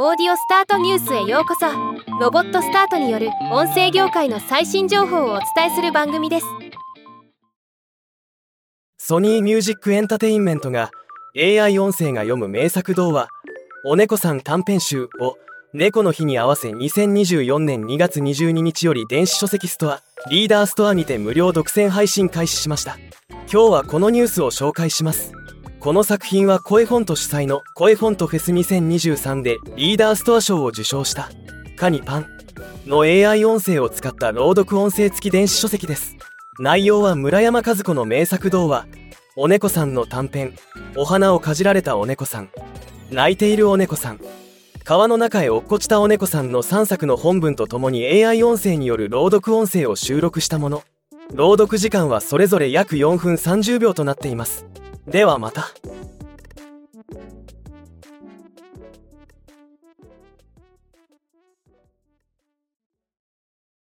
オーディオスタートニュースへようこそ。ロボットスタートによる音声業界の最新情報をお伝えする番組です。ソニーミュージックエンタテインメントが AI 音声が読む名作童話「お猫さん短編集」を猫の日に合わせ2024年2月22日より電子書籍ストアリーダーストアにて無料独占配信開始しました。今日はこのニュースを紹介します。この作品は声フォント主催の声フォントフェス2023でリーダーストア賞を受賞した。カニパン。の AI 音声を使った朗読音声付き電子書籍です。内容は村山和子の名作童話お猫さんの短編。お花をかじられたお猫さん。泣いているお猫さん。川の中へ落っこちたお猫さんの3作の本文とともに AI 音声による朗読音声を収録したもの。朗読時間はそれぞれ約4分30秒となっています。ではまた。